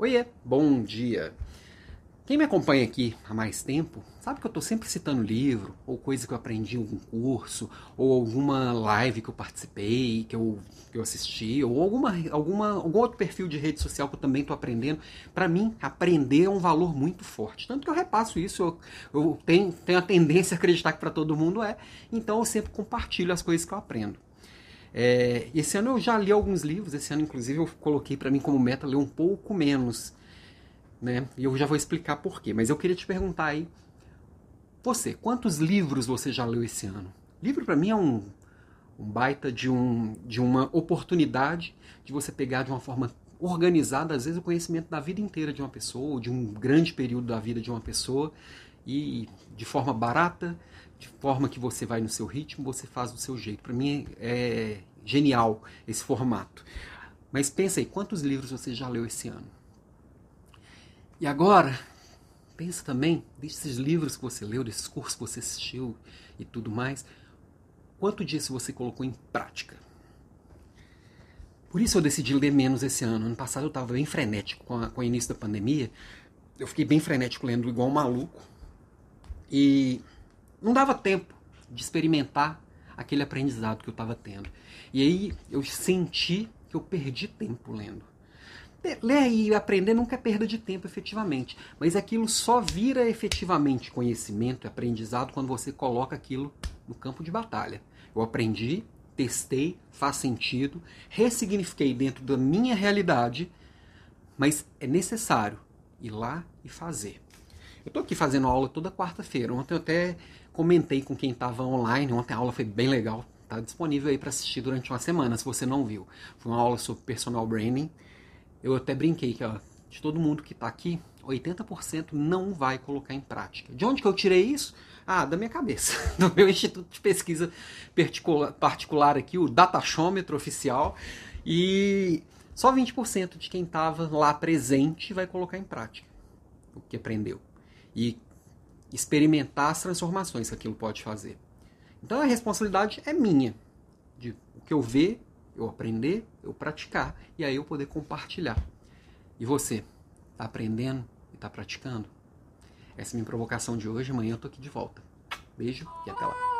Oiê, bom dia. Quem me acompanha aqui há mais tempo sabe que eu estou sempre citando livro, ou coisa que eu aprendi em algum curso, ou alguma live que eu participei, que eu, que eu assisti, ou alguma, alguma, algum outro perfil de rede social que eu também estou aprendendo. Para mim, aprender é um valor muito forte. Tanto que eu repasso isso, eu, eu tenho, tenho a tendência a acreditar que para todo mundo é, então eu sempre compartilho as coisas que eu aprendo. É, esse ano eu já li alguns livros, esse ano inclusive eu coloquei para mim como meta ler um pouco menos, né? E eu já vou explicar por quê. Mas eu queria te perguntar aí, você, quantos livros você já leu esse ano? Livro para mim é um, um baita de, um, de uma oportunidade de você pegar de uma forma organizada, às vezes, o conhecimento da vida inteira de uma pessoa, ou de um grande período da vida de uma pessoa, e de forma barata, de forma que você vai no seu ritmo, você faz do seu jeito. Para mim é genial esse formato. Mas pensa aí, quantos livros você já leu esse ano? E agora, pensa também desses livros que você leu, desses cursos que você assistiu e tudo mais, quanto disso você colocou em prática? Por isso eu decidi ler menos esse ano. Ano passado eu estava bem frenético com, a, com o início da pandemia. Eu fiquei bem frenético lendo igual um maluco. E não dava tempo de experimentar aquele aprendizado que eu estava tendo. E aí eu senti que eu perdi tempo lendo. Ler e aprender nunca é perda de tempo, efetivamente. Mas aquilo só vira efetivamente conhecimento e aprendizado quando você coloca aquilo no campo de batalha. Eu aprendi, testei, faz sentido, ressignifiquei dentro da minha realidade, mas é necessário ir lá e fazer. Eu estou aqui fazendo aula toda quarta-feira. Ontem eu até comentei com quem estava online. Ontem a aula foi bem legal. Está disponível aí para assistir durante uma semana, se você não viu. Foi uma aula sobre personal branding. Eu até brinquei que ó, de todo mundo que está aqui, 80% não vai colocar em prática. De onde que eu tirei isso? Ah, da minha cabeça, do meu instituto de pesquisa particular aqui, o Datachômetro oficial. E só 20% de quem estava lá presente vai colocar em prática o que aprendeu e experimentar as transformações que aquilo pode fazer. Então a responsabilidade é minha, de o que eu ver, eu aprender, eu praticar e aí eu poder compartilhar. E você, está aprendendo e está praticando? Essa é a minha provocação de hoje. Amanhã eu tô aqui de volta. Beijo e até lá.